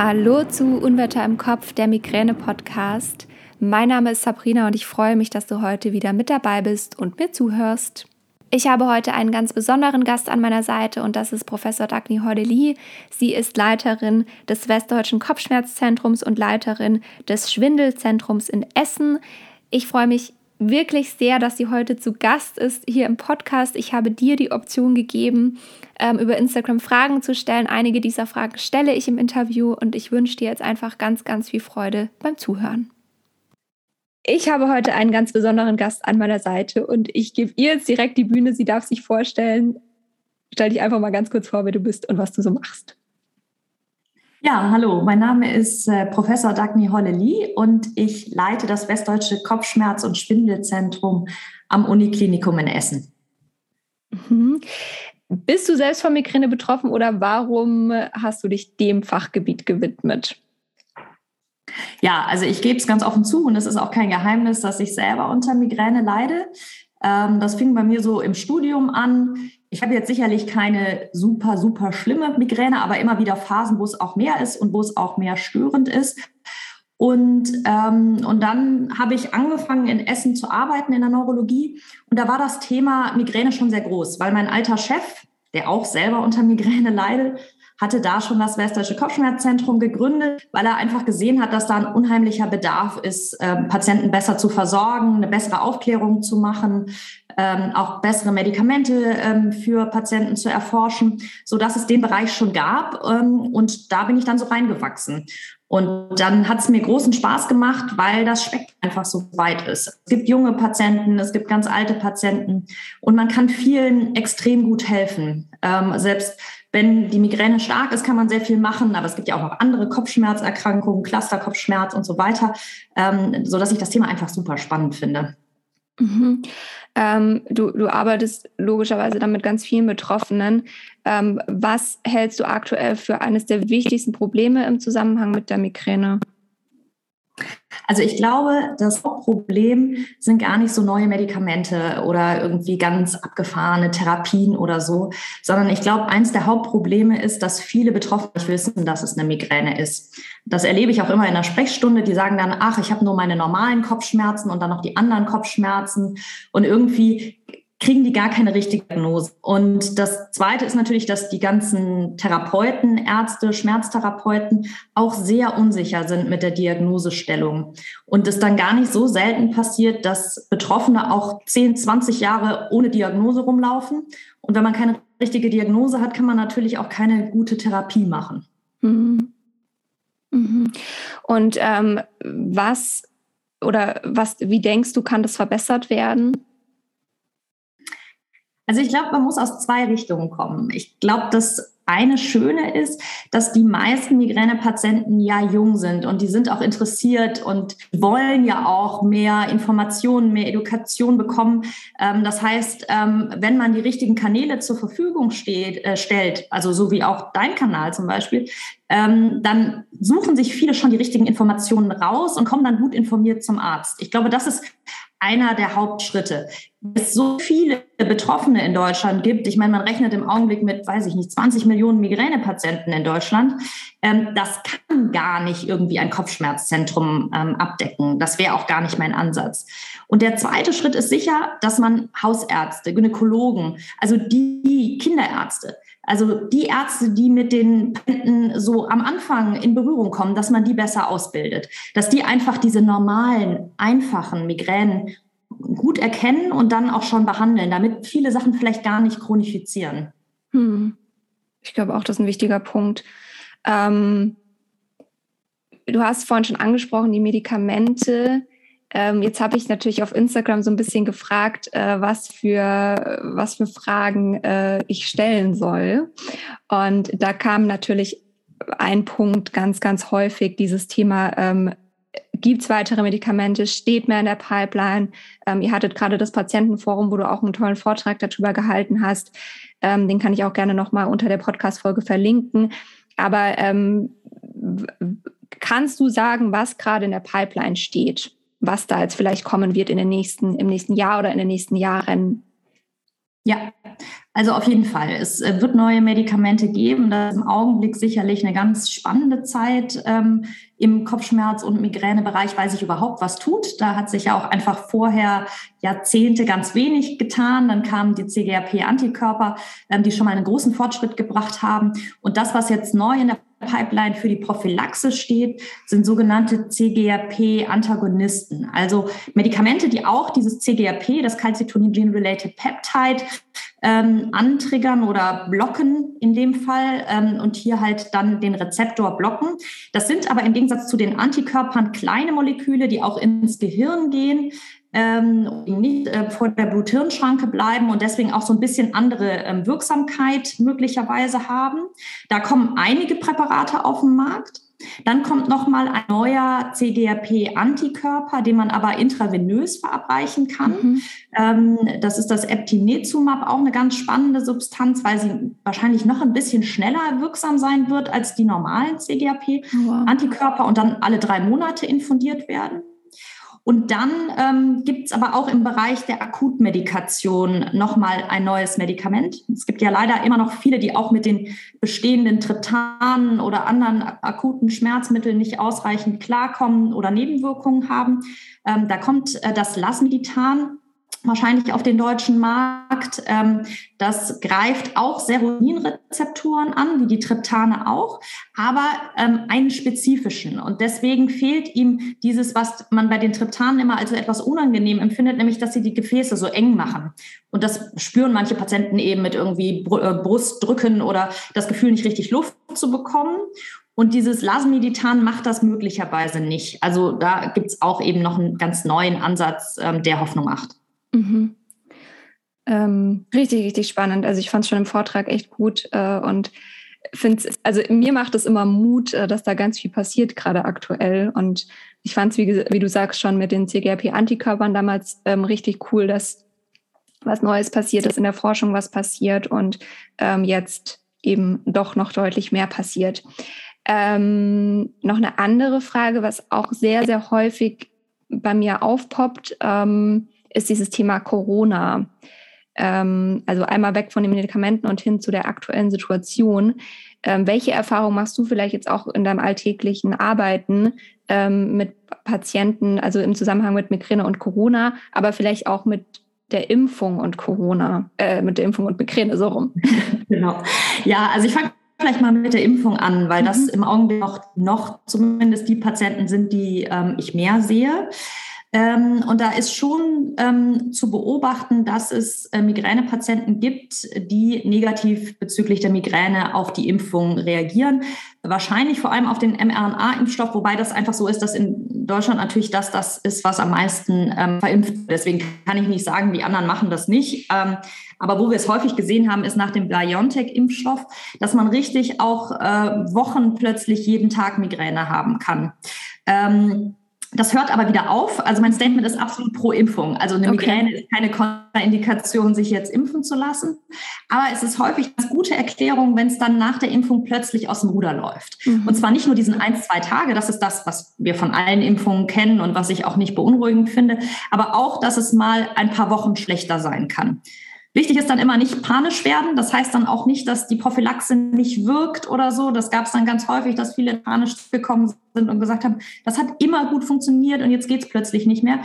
Hallo zu Unwetter im Kopf, der Migräne-Podcast. Mein Name ist Sabrina und ich freue mich, dass du heute wieder mit dabei bist und mir zuhörst. Ich habe heute einen ganz besonderen Gast an meiner Seite und das ist Professor Dagny Hordeli. Sie ist Leiterin des Westdeutschen Kopfschmerzzentrums und Leiterin des Schwindelzentrums in Essen. Ich freue mich wirklich sehr, dass sie heute zu Gast ist hier im Podcast. Ich habe dir die Option gegeben, ähm, über Instagram Fragen zu stellen. Einige dieser Fragen stelle ich im Interview und ich wünsche dir jetzt einfach ganz, ganz viel Freude beim Zuhören. Ich habe heute einen ganz besonderen Gast an meiner Seite und ich gebe ihr jetzt direkt die Bühne. Sie darf sich vorstellen. Stell dich einfach mal ganz kurz vor, wer du bist und was du so machst. Ja, hallo, mein Name ist äh, Professor Dagny Holleli und ich leite das Westdeutsche Kopfschmerz- und Schwindelzentrum am Uniklinikum in Essen. Mhm. Bist du selbst von Migräne betroffen oder warum hast du dich dem Fachgebiet gewidmet? Ja, also ich gebe es ganz offen zu und es ist auch kein Geheimnis, dass ich selber unter Migräne leide. Ähm, das fing bei mir so im Studium an. Ich habe jetzt sicherlich keine super, super schlimme Migräne, aber immer wieder Phasen, wo es auch mehr ist und wo es auch mehr störend ist. Und, ähm, und dann habe ich angefangen, in Essen zu arbeiten in der Neurologie. Und da war das Thema Migräne schon sehr groß, weil mein alter Chef, der auch selber unter Migräne leidet, hatte da schon das Westdeutsche Kopfschmerzzentrum gegründet, weil er einfach gesehen hat, dass da ein unheimlicher Bedarf ist, ähm, Patienten besser zu versorgen, eine bessere Aufklärung zu machen, ähm, auch bessere Medikamente ähm, für Patienten zu erforschen, so dass es den Bereich schon gab. Und da bin ich dann so reingewachsen. Und dann hat es mir großen Spaß gemacht, weil das Spektrum einfach so weit ist. Es gibt junge Patienten, es gibt ganz alte Patienten und man kann vielen extrem gut helfen. Ähm, selbst wenn die Migräne stark ist, kann man sehr viel machen, aber es gibt ja auch noch andere Kopfschmerzerkrankungen, Clusterkopfschmerz und so weiter, ähm, so dass ich das Thema einfach super spannend finde. Mhm. Ähm, du, du arbeitest logischerweise dann mit ganz vielen Betroffenen. Ähm, was hältst du aktuell für eines der wichtigsten Probleme im Zusammenhang mit der Migräne? Also ich glaube, das Hauptproblem sind gar nicht so neue Medikamente oder irgendwie ganz abgefahrene Therapien oder so, sondern ich glaube, eins der Hauptprobleme ist, dass viele Betroffene nicht wissen, dass es eine Migräne ist. Das erlebe ich auch immer in der Sprechstunde. Die sagen dann, ach, ich habe nur meine normalen Kopfschmerzen und dann noch die anderen Kopfschmerzen. Und irgendwie kriegen die gar keine richtige Diagnose. Und das Zweite ist natürlich, dass die ganzen Therapeuten, Ärzte, Schmerztherapeuten auch sehr unsicher sind mit der Diagnosestellung. Und es dann gar nicht so selten passiert, dass Betroffene auch 10, 20 Jahre ohne Diagnose rumlaufen. Und wenn man keine richtige Diagnose hat, kann man natürlich auch keine gute Therapie machen. Mhm. Mhm. Und ähm, was oder was, wie denkst du, kann das verbessert werden? Also ich glaube, man muss aus zwei Richtungen kommen. Ich glaube, das eine Schöne ist, dass die meisten Migränepatienten ja jung sind und die sind auch interessiert und wollen ja auch mehr Informationen, mehr Education bekommen. Ähm, das heißt, ähm, wenn man die richtigen Kanäle zur Verfügung steht, äh, stellt, also so wie auch dein Kanal zum Beispiel, ähm, dann suchen sich viele schon die richtigen Informationen raus und kommen dann gut informiert zum Arzt. Ich glaube, das ist einer der Hauptschritte. Es so viele Betroffene in Deutschland gibt, ich meine, man rechnet im Augenblick mit, weiß ich nicht, 20 Millionen Migränepatienten in Deutschland. Ähm, das kann gar nicht irgendwie ein Kopfschmerzzentrum ähm, abdecken. Das wäre auch gar nicht mein Ansatz. Und der zweite Schritt ist sicher, dass man Hausärzte, Gynäkologen, also die Kinderärzte, also die Ärzte, die mit den Patienten so am Anfang in Berührung kommen, dass man die besser ausbildet, dass die einfach diese normalen, einfachen Migränen gut erkennen und dann auch schon behandeln, damit viele Sachen vielleicht gar nicht chronifizieren. Hm. Ich glaube auch, das ist ein wichtiger Punkt. Ähm, du hast vorhin schon angesprochen, die Medikamente ähm, jetzt habe ich natürlich auf Instagram so ein bisschen gefragt, äh, was, für, was für Fragen äh, ich stellen soll. Und da kam natürlich ein Punkt ganz, ganz häufig, dieses Thema, ähm, gibt es weitere Medikamente, steht mehr in der Pipeline. Ähm, ihr hattet gerade das Patientenforum, wo du auch einen tollen Vortrag darüber gehalten hast. Ähm, den kann ich auch gerne nochmal unter der Podcast-Folge verlinken. Aber ähm, kannst du sagen, was gerade in der Pipeline steht? Was da jetzt vielleicht kommen wird in den nächsten, im nächsten Jahr oder in den nächsten Jahren? Ja, also auf jeden Fall. Es äh, wird neue Medikamente geben. Das ist im Augenblick sicherlich eine ganz spannende Zeit ähm, im Kopfschmerz- und Migränebereich, weil sich überhaupt was tut. Da hat sich ja auch einfach vorher Jahrzehnte ganz wenig getan. Dann kamen die CGRP-Antikörper, ähm, die schon mal einen großen Fortschritt gebracht haben. Und das, was jetzt neu in der Pipeline für die Prophylaxe steht, sind sogenannte CGRP-Antagonisten, also Medikamente, die auch dieses CGRP, das Calcitonin Gene Related Peptide, ähm, antriggern oder blocken in dem Fall ähm, und hier halt dann den Rezeptor blocken. Das sind aber im Gegensatz zu den Antikörpern kleine Moleküle, die auch ins Gehirn gehen, ähm, nicht äh, vor der Blut-Hirn-Schranke bleiben und deswegen auch so ein bisschen andere ähm, Wirksamkeit möglicherweise haben. Da kommen einige Präparate auf den Markt. Dann kommt nochmal ein neuer CGRP-Antikörper, den man aber intravenös verabreichen kann. Mhm. Ähm, das ist das Eptinezumab, auch eine ganz spannende Substanz, weil sie wahrscheinlich noch ein bisschen schneller wirksam sein wird als die normalen CGRP-Antikörper und dann alle drei Monate infundiert werden. Und dann ähm, gibt es aber auch im Bereich der Akutmedikation nochmal ein neues Medikament. Es gibt ja leider immer noch viele, die auch mit den bestehenden Triptanen oder anderen akuten Schmerzmitteln nicht ausreichend klarkommen oder Nebenwirkungen haben. Ähm, da kommt äh, das Lasmiditan wahrscheinlich auf den deutschen Markt. Ähm, das greift auch Serotoninrezeptoren an, wie die Triptane auch, aber ähm, einen spezifischen. Und deswegen fehlt ihm dieses, was man bei den Triptanen immer als etwas unangenehm empfindet, nämlich, dass sie die Gefäße so eng machen. Und das spüren manche Patienten eben mit irgendwie äh, Brustdrücken oder das Gefühl, nicht richtig Luft zu bekommen. Und dieses Lasmeditan macht das möglicherweise nicht. Also da gibt es auch eben noch einen ganz neuen Ansatz, ähm, der Hoffnung macht. Mhm. Ähm, richtig, richtig spannend. Also ich fand es schon im Vortrag echt gut äh, und finde also mir macht es immer Mut, äh, dass da ganz viel passiert, gerade aktuell. Und ich fand es, wie, wie, du sagst, schon mit den CGRP-Antikörpern damals ähm, richtig cool, dass was Neues passiert ist in der Forschung, was passiert und ähm, jetzt eben doch noch deutlich mehr passiert. Ähm, noch eine andere Frage, was auch sehr, sehr häufig bei mir aufpoppt. Ähm, ist dieses Thema Corona. Ähm, also einmal weg von den Medikamenten und hin zu der aktuellen Situation. Ähm, welche Erfahrung machst du vielleicht jetzt auch in deinem alltäglichen Arbeiten ähm, mit Patienten, also im Zusammenhang mit Migräne und Corona, aber vielleicht auch mit der Impfung und Corona, äh, mit der Impfung und Migräne, so rum. genau. Ja, also ich fange vielleicht mal mit der Impfung an, weil mhm. das im Augenblick noch, noch zumindest die Patienten sind, die ähm, ich mehr sehe. Ähm, und da ist schon ähm, zu beobachten, dass es äh, Migränepatienten gibt, die negativ bezüglich der Migräne auf die Impfung reagieren. Wahrscheinlich vor allem auf den mRNA-Impfstoff, wobei das einfach so ist, dass in Deutschland natürlich das das ist, was am meisten ähm, verimpft. Deswegen kann ich nicht sagen, die anderen machen das nicht. Ähm, aber wo wir es häufig gesehen haben, ist nach dem BioNTech-Impfstoff, dass man richtig auch äh, Wochen plötzlich jeden Tag Migräne haben kann. Ähm, das hört aber wieder auf. Also mein Statement ist absolut pro Impfung. Also eine Migräne okay. ist keine Kontraindikation, sich jetzt impfen zu lassen. Aber es ist häufig eine gute Erklärung, wenn es dann nach der Impfung plötzlich aus dem Ruder läuft. Mhm. Und zwar nicht nur diesen ein, zwei Tage, das ist das, was wir von allen Impfungen kennen und was ich auch nicht beunruhigend finde, aber auch, dass es mal ein paar Wochen schlechter sein kann. Wichtig ist dann immer nicht panisch werden. Das heißt dann auch nicht, dass die Prophylaxe nicht wirkt oder so. Das gab es dann ganz häufig, dass viele panisch gekommen sind und gesagt haben, das hat immer gut funktioniert und jetzt geht es plötzlich nicht mehr.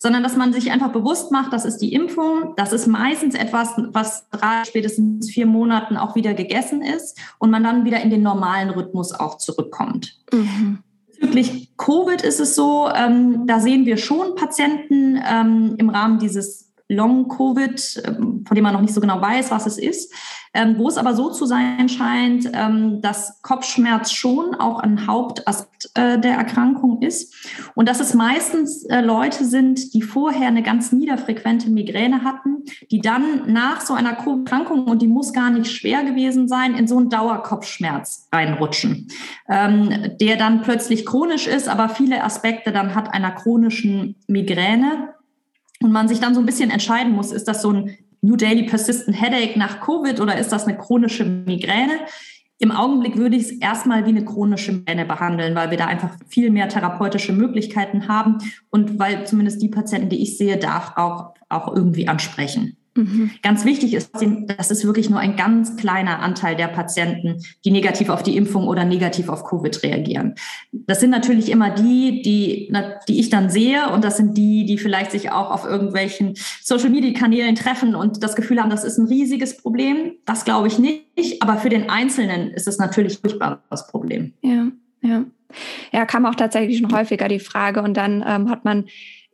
Sondern dass man sich einfach bewusst macht, das ist die Impfung. Das ist meistens etwas, was drei, spätestens vier Monaten auch wieder gegessen ist und man dann wieder in den normalen Rhythmus auch zurückkommt. Mhm. Bezüglich Covid ist es so, ähm, da sehen wir schon Patienten ähm, im Rahmen dieses Long-Covid, ähm, von dem man noch nicht so genau weiß, was es ist, ähm, wo es aber so zu sein scheint, ähm, dass Kopfschmerz schon auch ein Hauptaspekt äh, der Erkrankung ist und dass es meistens äh, Leute sind, die vorher eine ganz niederfrequente Migräne hatten, die dann nach so einer Erkrankung, und die muss gar nicht schwer gewesen sein, in so einen Dauerkopfschmerz reinrutschen, der dann plötzlich chronisch ist, aber viele Aspekte dann hat einer chronischen Migräne und man sich dann so ein bisschen entscheiden muss, ist das so ein New Daily Persistent Headache nach Covid oder ist das eine chronische Migräne? Im Augenblick würde ich es erstmal wie eine chronische Migräne behandeln, weil wir da einfach viel mehr therapeutische Möglichkeiten haben und weil zumindest die Patienten, die ich sehe, darf auch, auch irgendwie ansprechen. Mhm. Ganz wichtig ist, das ist wirklich nur ein ganz kleiner Anteil der Patienten, die negativ auf die Impfung oder negativ auf Covid reagieren. Das sind natürlich immer die, die, die ich dann sehe und das sind die, die vielleicht sich auch auf irgendwelchen Social-Media-Kanälen treffen und das Gefühl haben, das ist ein riesiges Problem. Das glaube ich nicht, aber für den Einzelnen ist es natürlich furchtbar das Problem. Ja, ja. Ja, kam auch tatsächlich schon häufiger die Frage und dann ähm, hat man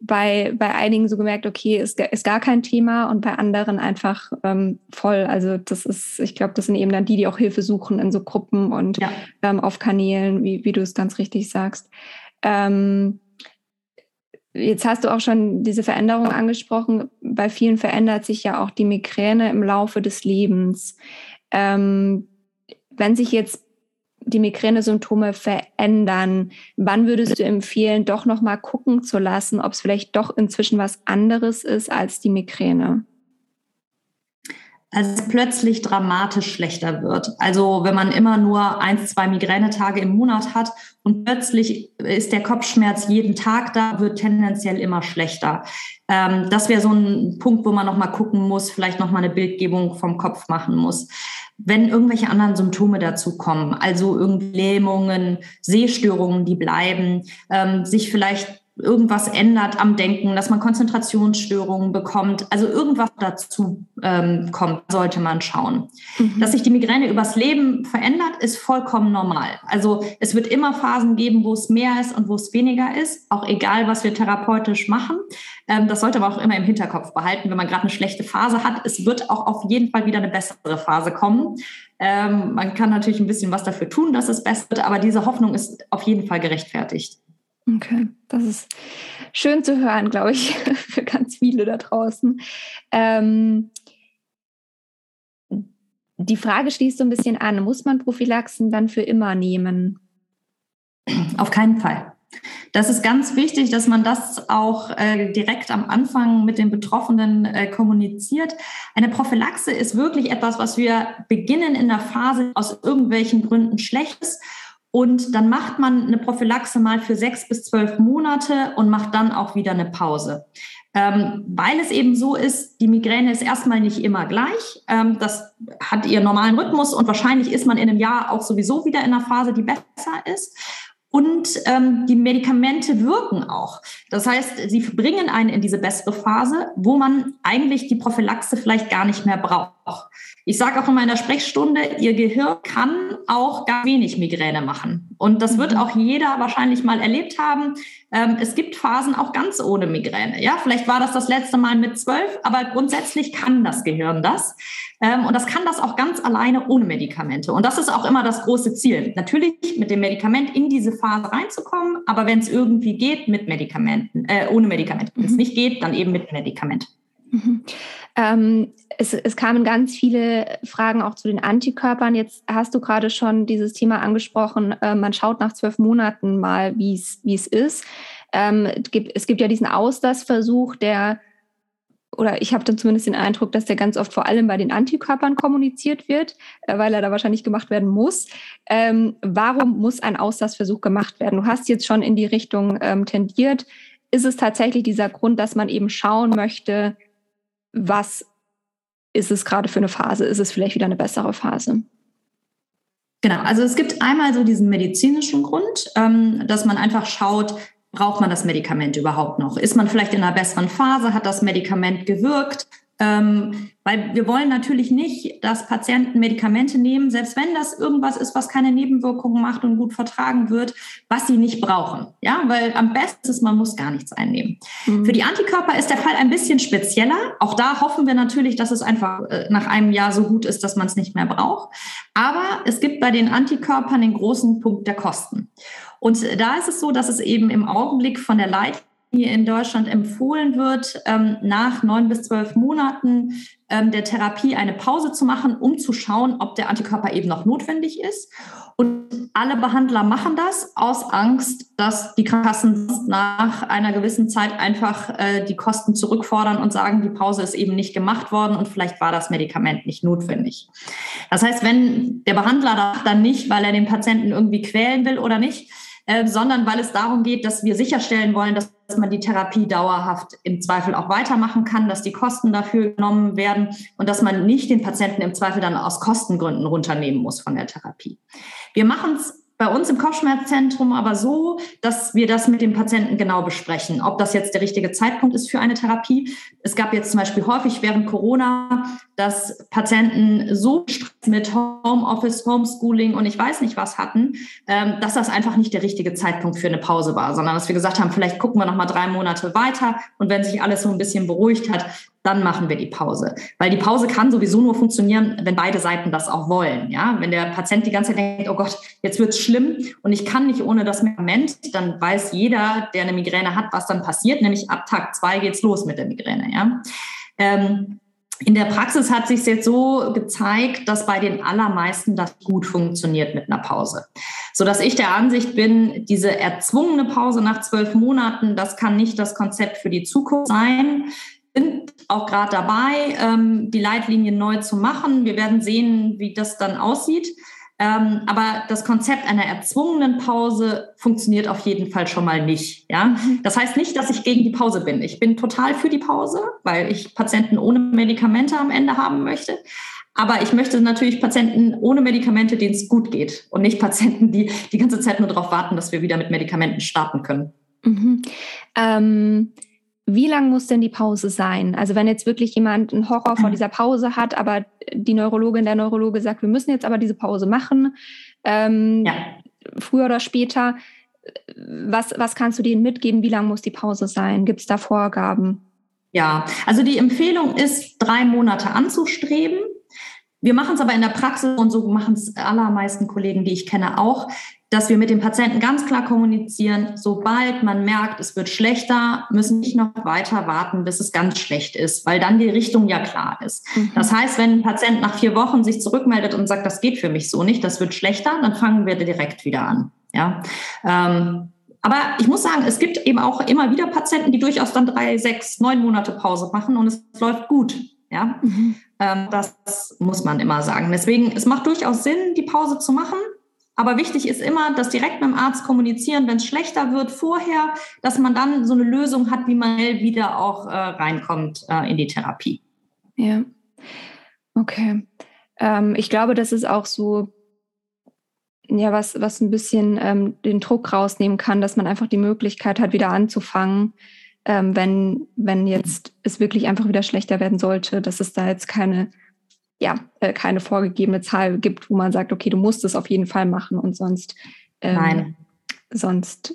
bei, bei einigen so gemerkt, okay, ist, ist gar kein Thema und bei anderen einfach ähm, voll. Also das ist, ich glaube, das sind eben dann die, die auch Hilfe suchen in so Gruppen und ja. ähm, auf Kanälen, wie, wie du es ganz richtig sagst. Ähm, jetzt hast du auch schon diese Veränderung angesprochen. Bei vielen verändert sich ja auch die Migräne im Laufe des Lebens. Ähm, wenn sich jetzt die Migränesymptome verändern? Wann würdest du empfehlen, doch noch mal gucken zu lassen, ob es vielleicht doch inzwischen was anderes ist als die Migräne? Als plötzlich dramatisch schlechter wird. Also wenn man immer nur ein, zwei Migränetage im Monat hat und plötzlich ist der Kopfschmerz jeden Tag da, wird tendenziell immer schlechter. Ähm, das wäre so ein Punkt, wo man noch mal gucken muss, vielleicht noch mal eine Bildgebung vom Kopf machen muss. Wenn irgendwelche anderen Symptome dazu kommen, also irgendwie Lähmungen, Sehstörungen, die bleiben, ähm, sich vielleicht irgendwas ändert am Denken, dass man Konzentrationsstörungen bekommt, also irgendwas dazu ähm, kommt, sollte man schauen. Mhm. Dass sich die Migräne übers Leben verändert, ist vollkommen normal. Also es wird immer Phasen geben, wo es mehr ist und wo es weniger ist, auch egal, was wir therapeutisch machen. Ähm, das sollte man auch immer im Hinterkopf behalten, wenn man gerade eine schlechte Phase hat. Es wird auch auf jeden Fall wieder eine bessere Phase kommen. Ähm, man kann natürlich ein bisschen was dafür tun, dass es besser wird, aber diese Hoffnung ist auf jeden Fall gerechtfertigt. Okay, das ist schön zu hören, glaube ich, für ganz viele da draußen. Ähm, die Frage schließt so ein bisschen an, muss man Prophylaxen dann für immer nehmen? Auf keinen Fall. Das ist ganz wichtig, dass man das auch äh, direkt am Anfang mit den Betroffenen äh, kommuniziert. Eine Prophylaxe ist wirklich etwas, was wir beginnen in der Phase aus irgendwelchen Gründen schlecht ist und dann macht man eine Prophylaxe mal für sechs bis zwölf Monate und macht dann auch wieder eine Pause. Ähm, weil es eben so ist, die Migräne ist erstmal nicht immer gleich. Ähm, das hat ihren normalen Rhythmus und wahrscheinlich ist man in einem Jahr auch sowieso wieder in einer Phase, die besser ist. Und ähm, die Medikamente wirken auch. Das heißt, sie bringen einen in diese bessere Phase, wo man eigentlich die Prophylaxe vielleicht gar nicht mehr braucht. Ich sage auch in meiner Sprechstunde, Ihr Gehirn kann auch gar wenig Migräne machen. Und das wird mhm. auch jeder wahrscheinlich mal erlebt haben. Ähm, es gibt Phasen auch ganz ohne Migräne. Ja, vielleicht war das das letzte Mal mit zwölf, aber grundsätzlich kann das Gehirn das. Ähm, und das kann das auch ganz alleine ohne Medikamente. Und das ist auch immer das große Ziel. Natürlich mit dem Medikament in diese Phase reinzukommen, aber wenn es irgendwie geht, mit Medikamenten, äh, ohne Medikamente. Wenn es mhm. nicht geht, dann eben mit Medikament. Mhm. Ähm, es, es, kamen ganz viele Fragen auch zu den Antikörpern. Jetzt hast du gerade schon dieses Thema angesprochen. Äh, man schaut nach zwölf Monaten mal, wie es ist. Ähm, es, gibt, es gibt ja diesen Auslassversuch, der, oder ich habe dann zumindest den Eindruck, dass der ganz oft vor allem bei den Antikörpern kommuniziert wird, äh, weil er da wahrscheinlich gemacht werden muss. Ähm, warum muss ein Auslassversuch gemacht werden? Du hast jetzt schon in die Richtung ähm, tendiert. Ist es tatsächlich dieser Grund, dass man eben schauen möchte, was ist es gerade für eine Phase? Ist es vielleicht wieder eine bessere Phase? Genau, also es gibt einmal so diesen medizinischen Grund, ähm, dass man einfach schaut, braucht man das Medikament überhaupt noch? Ist man vielleicht in einer besseren Phase? Hat das Medikament gewirkt? Ähm, weil wir wollen natürlich nicht, dass Patienten Medikamente nehmen, selbst wenn das irgendwas ist, was keine Nebenwirkungen macht und gut vertragen wird, was sie nicht brauchen. Ja, weil am besten ist, man muss gar nichts einnehmen. Mhm. Für die Antikörper ist der Fall ein bisschen spezieller. Auch da hoffen wir natürlich, dass es einfach äh, nach einem Jahr so gut ist, dass man es nicht mehr braucht. Aber es gibt bei den Antikörpern den großen Punkt der Kosten. Und da ist es so, dass es eben im Augenblick von der Leitlinie in Deutschland empfohlen wird, ähm, nach neun bis zwölf Monaten ähm, der Therapie eine Pause zu machen, um zu schauen, ob der Antikörper eben noch notwendig ist. Und alle Behandler machen das aus Angst, dass die Kassen nach einer gewissen Zeit einfach äh, die Kosten zurückfordern und sagen, die Pause ist eben nicht gemacht worden und vielleicht war das Medikament nicht notwendig. Das heißt, wenn der Behandler dann nicht, weil er den Patienten irgendwie quälen will oder nicht, äh, sondern weil es darum geht, dass wir sicherstellen wollen, dass dass man die Therapie dauerhaft im Zweifel auch weitermachen kann, dass die Kosten dafür genommen werden und dass man nicht den Patienten im Zweifel dann aus Kostengründen runternehmen muss von der Therapie. Wir machen es bei uns im Kopfschmerzzentrum aber so, dass wir das mit dem Patienten genau besprechen, ob das jetzt der richtige Zeitpunkt ist für eine Therapie. Es gab jetzt zum Beispiel häufig während Corona, dass Patienten so mit Homeoffice, Homeschooling und ich weiß nicht was hatten, ähm, dass das einfach nicht der richtige Zeitpunkt für eine Pause war, sondern dass wir gesagt haben, vielleicht gucken wir noch mal drei Monate weiter und wenn sich alles so ein bisschen beruhigt hat, dann machen wir die Pause. Weil die Pause kann sowieso nur funktionieren, wenn beide Seiten das auch wollen. Ja, wenn der Patient die ganze Zeit denkt, oh Gott, jetzt wird's schlimm und ich kann nicht ohne das Medikament, dann weiß jeder, der eine Migräne hat, was dann passiert. Nämlich ab Tag zwei geht's los mit der Migräne. Ja. Ähm, in der Praxis hat sich jetzt so gezeigt, dass bei den allermeisten das gut funktioniert mit einer Pause. So dass ich der Ansicht bin, diese erzwungene Pause nach zwölf Monaten, das kann nicht das Konzept für die Zukunft sein sind auch gerade dabei, ähm, die Leitlinien neu zu machen. Wir werden sehen, wie das dann aussieht. Ähm, aber das Konzept einer erzwungenen Pause funktioniert auf jeden Fall schon mal nicht. Ja, das heißt nicht, dass ich gegen die Pause bin. Ich bin total für die Pause, weil ich Patienten ohne Medikamente am Ende haben möchte. Aber ich möchte natürlich Patienten ohne Medikamente, denen es gut geht und nicht Patienten, die die ganze Zeit nur darauf warten, dass wir wieder mit Medikamenten starten können. Mhm. Ähm wie lang muss denn die Pause sein? Also wenn jetzt wirklich jemand einen Horror vor dieser Pause hat, aber die Neurologin, der Neurologe sagt, wir müssen jetzt aber diese Pause machen, ähm, ja. früher oder später, was, was kannst du denen mitgeben? Wie lang muss die Pause sein? Gibt es da Vorgaben? Ja, also die Empfehlung ist, drei Monate anzustreben. Wir machen es aber in der Praxis und so machen es allermeisten Kollegen, die ich kenne, auch, dass wir mit dem Patienten ganz klar kommunizieren, sobald man merkt, es wird schlechter, müssen nicht noch weiter warten, bis es ganz schlecht ist, weil dann die Richtung ja klar ist. Mhm. Das heißt, wenn ein Patient nach vier Wochen sich zurückmeldet und sagt, das geht für mich so nicht, das wird schlechter, dann fangen wir direkt wieder an. Ja. Ähm, aber ich muss sagen, es gibt eben auch immer wieder Patienten, die durchaus dann drei, sechs, neun Monate Pause machen und es läuft gut. Ja, mhm. ähm, das muss man immer sagen. Deswegen, es macht durchaus Sinn, die Pause zu machen. Aber wichtig ist immer, das direkt mit dem Arzt kommunizieren, wenn es schlechter wird vorher, dass man dann so eine Lösung hat, wie man wieder auch äh, reinkommt äh, in die Therapie. Ja, okay. Ähm, ich glaube, das ist auch so, ja, was, was ein bisschen ähm, den Druck rausnehmen kann, dass man einfach die Möglichkeit hat, wieder anzufangen, ähm, wenn, wenn jetzt es wirklich einfach wieder schlechter werden sollte, dass es da jetzt keine ja, äh, keine vorgegebene Zahl gibt, wo man sagt, okay, du musst es auf jeden Fall machen und sonst, ähm, Nein. sonst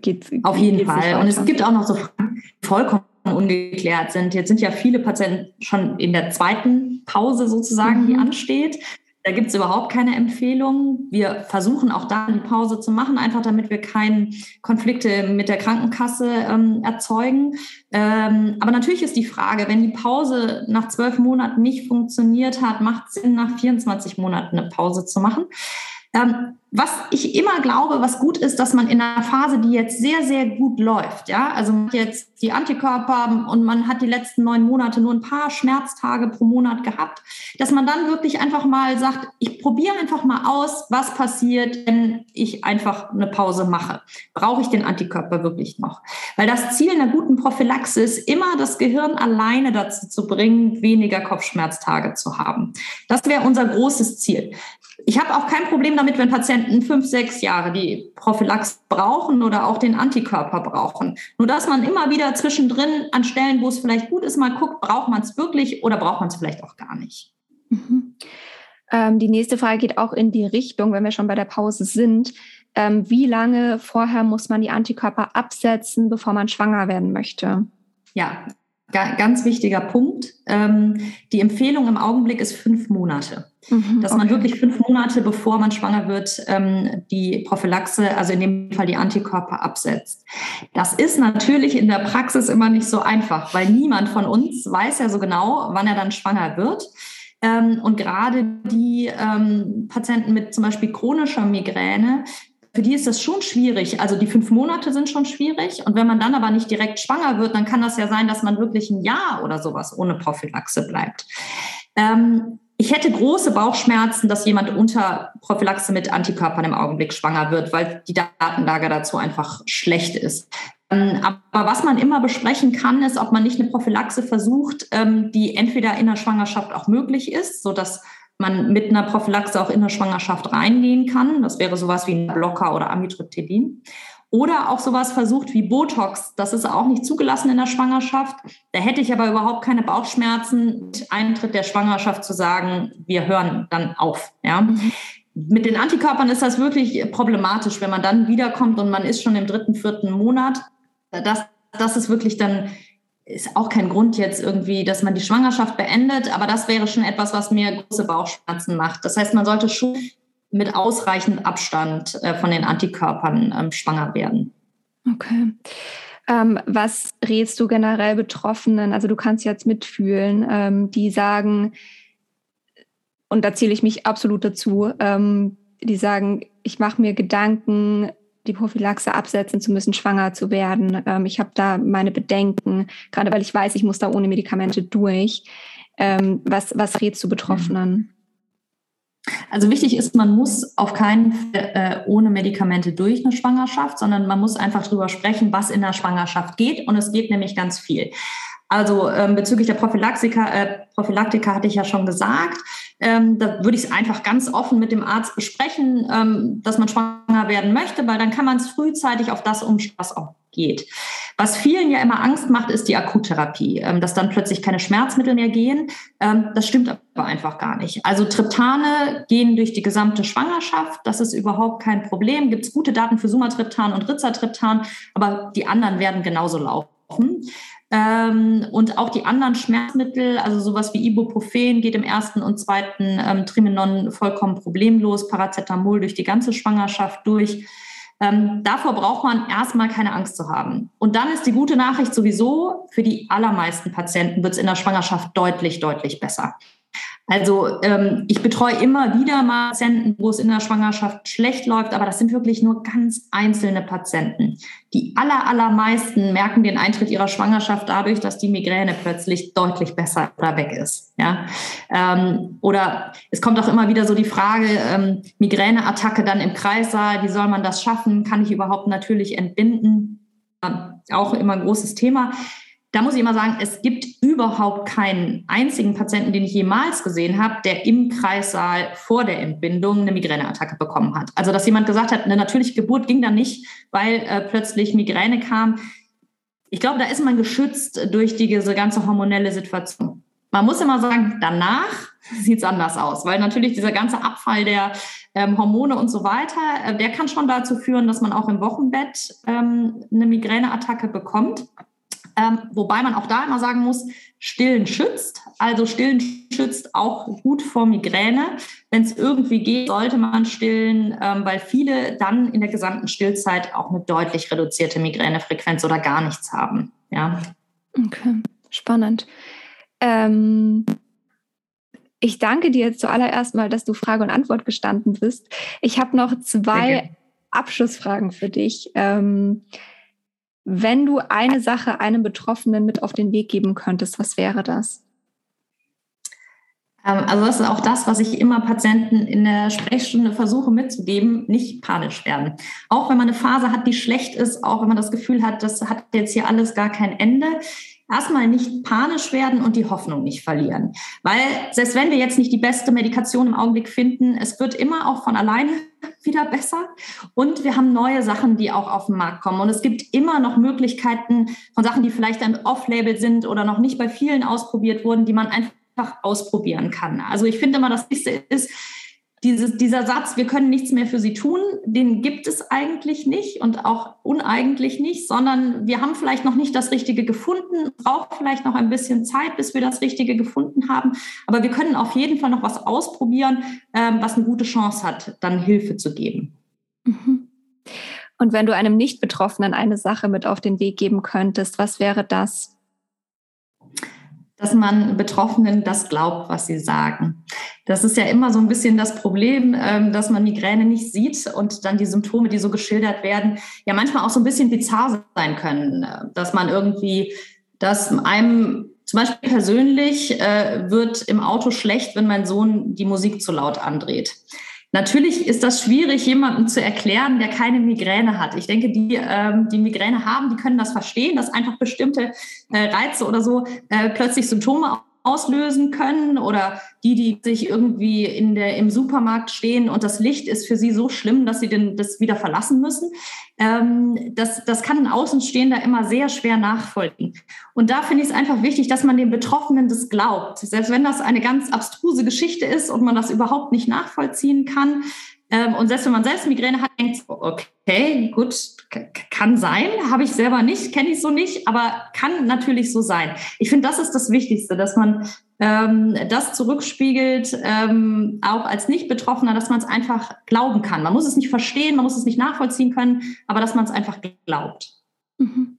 geht es. Auf jeden Fall. Und es gibt auch noch so Fragen, die vollkommen ungeklärt sind. Jetzt sind ja viele Patienten schon in der zweiten Pause sozusagen, mhm. die ansteht. Da gibt es überhaupt keine Empfehlung. Wir versuchen auch da die Pause zu machen, einfach damit wir keine Konflikte mit der Krankenkasse ähm, erzeugen. Ähm, aber natürlich ist die Frage, wenn die Pause nach zwölf Monaten nicht funktioniert hat, macht es Sinn, nach 24 Monaten eine Pause zu machen. Ähm, was ich immer glaube, was gut ist, dass man in einer Phase, die jetzt sehr, sehr gut läuft, ja, also jetzt die Antikörper und man hat die letzten neun Monate nur ein paar Schmerztage pro Monat gehabt, dass man dann wirklich einfach mal sagt, ich probiere einfach mal aus, was passiert, wenn ich einfach eine Pause mache. Brauche ich den Antikörper wirklich noch? Weil das Ziel einer guten Prophylaxe ist immer, das Gehirn alleine dazu zu bringen, weniger Kopfschmerztage zu haben. Das wäre unser großes Ziel. Ich habe auch kein Problem damit, wenn Patienten fünf, sechs Jahre die Prophylax brauchen oder auch den Antikörper brauchen. Nur dass man immer wieder zwischendrin an Stellen, wo es vielleicht gut ist, mal guckt, braucht man es wirklich oder braucht man es vielleicht auch gar nicht. Mhm. Ähm, die nächste Frage geht auch in die Richtung, wenn wir schon bei der Pause sind. Ähm, wie lange vorher muss man die Antikörper absetzen, bevor man schwanger werden möchte? Ja, ganz wichtiger Punkt. Ähm, die Empfehlung im Augenblick ist fünf Monate. Mhm, dass man wirklich fünf Monate, bevor man schwanger wird, ähm, die Prophylaxe, also in dem Fall die Antikörper absetzt. Das ist natürlich in der Praxis immer nicht so einfach, weil niemand von uns weiß ja so genau, wann er dann schwanger wird. Ähm, und gerade die ähm, Patienten mit zum Beispiel chronischer Migräne, für die ist das schon schwierig. Also die fünf Monate sind schon schwierig. Und wenn man dann aber nicht direkt schwanger wird, dann kann das ja sein, dass man wirklich ein Jahr oder sowas ohne Prophylaxe bleibt. Ähm, ich hätte große Bauchschmerzen, dass jemand unter Prophylaxe mit Antikörpern im Augenblick schwanger wird, weil die Datenlage dazu einfach schlecht ist. Ähm, aber was man immer besprechen kann, ist, ob man nicht eine Prophylaxe versucht, ähm, die entweder in der Schwangerschaft auch möglich ist, sodass man mit einer Prophylaxe auch in der Schwangerschaft reingehen kann. Das wäre sowas wie ein Blocker oder Amitriptylin. Oder auch sowas versucht wie Botox. Das ist auch nicht zugelassen in der Schwangerschaft. Da hätte ich aber überhaupt keine Bauchschmerzen, mit Eintritt der Schwangerschaft zu sagen, wir hören dann auf. Ja. Mit den Antikörpern ist das wirklich problematisch, wenn man dann wiederkommt und man ist schon im dritten, vierten Monat. Das, das ist wirklich dann ist auch kein Grund jetzt irgendwie, dass man die Schwangerschaft beendet, aber das wäre schon etwas, was mir große Bauchschmerzen macht. Das heißt, man sollte schon mit ausreichend Abstand äh, von den Antikörpern ähm, schwanger werden. Okay. Ähm, was rätst du generell Betroffenen? Also du kannst jetzt mitfühlen, ähm, die sagen, und da zähle ich mich absolut dazu, ähm, die sagen, ich mache mir Gedanken, die Prophylaxe absetzen zu müssen, schwanger zu werden. Ähm, ich habe da meine Bedenken, gerade weil ich weiß, ich muss da ohne Medikamente durch. Ähm, was, was rätst du Betroffenen? Also wichtig ist, man muss auf keinen Fall äh, ohne Medikamente durch eine Schwangerschaft, sondern man muss einfach drüber sprechen, was in der Schwangerschaft geht. Und es geht nämlich ganz viel. Also ähm, bezüglich der Prophylaktika, äh, Prophylaktika hatte ich ja schon gesagt. Ähm, da würde ich es einfach ganz offen mit dem Arzt besprechen, ähm, dass man schwanger werden möchte, weil dann kann man es frühzeitig auf das umstellen, was auch geht. Was vielen ja immer Angst macht, ist die Akuttherapie, ähm, dass dann plötzlich keine Schmerzmittel mehr gehen. Ähm, das stimmt aber einfach gar nicht. Also Triptane gehen durch die gesamte Schwangerschaft. Das ist überhaupt kein Problem. Gibt es gute Daten für Sumatriptan und Rizatriptan, aber die anderen werden genauso laufen. Ähm, und auch die anderen Schmerzmittel, also sowas wie Ibuprofen geht im ersten und zweiten ähm, Trimenon vollkommen problemlos, Paracetamol durch die ganze Schwangerschaft durch. Ähm, davor braucht man erstmal keine Angst zu haben. Und dann ist die gute Nachricht sowieso, für die allermeisten Patienten wird es in der Schwangerschaft deutlich, deutlich besser. Also ähm, ich betreue immer wieder Patienten, wo es in der Schwangerschaft schlecht läuft, aber das sind wirklich nur ganz einzelne Patienten. Die aller, allermeisten merken den Eintritt ihrer Schwangerschaft dadurch, dass die Migräne plötzlich deutlich besser oder weg ist. Ja? Ähm, oder es kommt auch immer wieder so die Frage, ähm, Migräneattacke dann im Kreissaal, wie soll man das schaffen? Kann ich überhaupt natürlich entbinden? Ähm, auch immer ein großes Thema da muss ich immer sagen, es gibt überhaupt keinen einzigen Patienten, den ich jemals gesehen habe, der im Kreissaal vor der Entbindung eine Migräneattacke bekommen hat. Also, dass jemand gesagt hat, eine natürliche Geburt ging dann nicht, weil äh, plötzlich Migräne kam. Ich glaube, da ist man geschützt durch diese ganze hormonelle Situation. Man muss immer sagen, danach sieht es anders aus, weil natürlich dieser ganze Abfall der ähm, Hormone und so weiter, äh, der kann schon dazu führen, dass man auch im Wochenbett ähm, eine Migräneattacke bekommt. Ähm, wobei man auch da immer sagen muss, Stillen schützt. Also Stillen schützt auch gut vor Migräne. Wenn es irgendwie geht, sollte man stillen, ähm, weil viele dann in der gesamten Stillzeit auch eine deutlich reduzierte Migränefrequenz oder gar nichts haben. Ja. Okay, spannend. Ähm, ich danke dir zuallererst mal, dass du Frage und Antwort gestanden bist. Ich habe noch zwei Abschlussfragen für dich. Ähm, wenn du eine Sache einem Betroffenen mit auf den Weg geben könntest, was wäre das? Ähm, also das ist auch das, was ich immer Patienten in der Sprechstunde versuche mitzugeben, nicht panisch werden. Auch wenn man eine Phase hat, die schlecht ist, auch wenn man das Gefühl hat, das hat jetzt hier alles gar kein Ende, erstmal nicht panisch werden und die Hoffnung nicht verlieren. Weil selbst wenn wir jetzt nicht die beste Medikation im Augenblick finden, es wird immer auch von alleine wieder besser. Und wir haben neue Sachen, die auch auf den Markt kommen. Und es gibt immer noch Möglichkeiten von Sachen, die vielleicht dann off-label sind oder noch nicht bei vielen ausprobiert wurden, die man einfach ausprobieren kann. Also ich finde immer, das Wichtigste ist, dieses, dieser Satz, wir können nichts mehr für sie tun, den gibt es eigentlich nicht und auch uneigentlich nicht, sondern wir haben vielleicht noch nicht das Richtige gefunden, braucht vielleicht noch ein bisschen Zeit, bis wir das Richtige gefunden haben. Aber wir können auf jeden Fall noch was ausprobieren, ähm, was eine gute Chance hat, dann Hilfe zu geben. Mhm. Und wenn du einem Nicht-Betroffenen eine Sache mit auf den Weg geben könntest, was wäre das? Dass man Betroffenen das glaubt, was sie sagen. Das ist ja immer so ein bisschen das Problem, ähm, dass man Migräne nicht sieht und dann die Symptome, die so geschildert werden, ja manchmal auch so ein bisschen bizarr sein können, dass man irgendwie, dass einem zum Beispiel persönlich äh, wird im Auto schlecht, wenn mein Sohn die Musik zu laut andreht. Natürlich ist das schwierig, jemandem zu erklären, der keine Migräne hat. Ich denke, die, ähm, die Migräne haben, die können das verstehen, dass einfach bestimmte äh, Reize oder so äh, plötzlich Symptome auslösen können oder die, die sich irgendwie in der, im Supermarkt stehen und das Licht ist für sie so schlimm, dass sie den, das wieder verlassen müssen. Ähm, das, das kann ein Außenstehender immer sehr schwer nachfolgen. Und da finde ich es einfach wichtig, dass man den Betroffenen das glaubt. Selbst wenn das eine ganz abstruse Geschichte ist und man das überhaupt nicht nachvollziehen kann, und selbst wenn man selbst Migräne hat, denkt, okay, gut, kann sein, habe ich selber nicht, kenne ich so nicht, aber kann natürlich so sein. Ich finde, das ist das Wichtigste, dass man ähm, das zurückspiegelt, ähm, auch als Nicht-Betroffener, dass man es einfach glauben kann. Man muss es nicht verstehen, man muss es nicht nachvollziehen können, aber dass man es einfach glaubt. Mhm.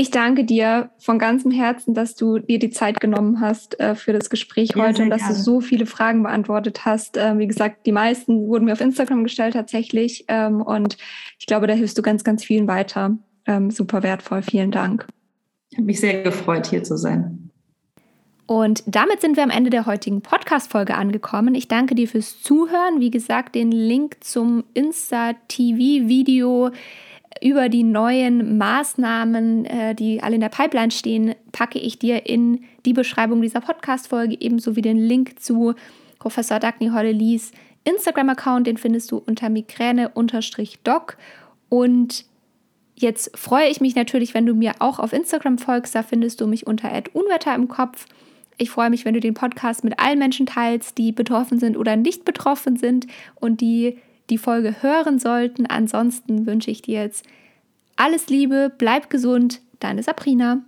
Ich danke dir von ganzem Herzen, dass du dir die Zeit genommen hast äh, für das Gespräch ja, heute und dass gerne. du so viele Fragen beantwortet hast. Äh, wie gesagt, die meisten wurden mir auf Instagram gestellt tatsächlich. Ähm, und ich glaube, da hilfst du ganz, ganz vielen weiter. Ähm, super wertvoll. Vielen Dank. Ich habe mich sehr gefreut, hier zu sein. Und damit sind wir am Ende der heutigen Podcast-Folge angekommen. Ich danke dir fürs Zuhören. Wie gesagt, den Link zum Insta-TV-Video über die neuen Maßnahmen, äh, die alle in der Pipeline stehen, packe ich dir in die Beschreibung dieser Podcast-Folge ebenso wie den Link zu Professor Dagny Holle-Lies Instagram-Account. Den findest du unter migräne-doc. Und jetzt freue ich mich natürlich, wenn du mir auch auf Instagram folgst. Da findest du mich unter Unwetter im Kopf. Ich freue mich, wenn du den Podcast mit allen Menschen teilst, die betroffen sind oder nicht betroffen sind und die die Folge hören sollten. Ansonsten wünsche ich dir jetzt alles Liebe, bleib gesund, deine Sabrina.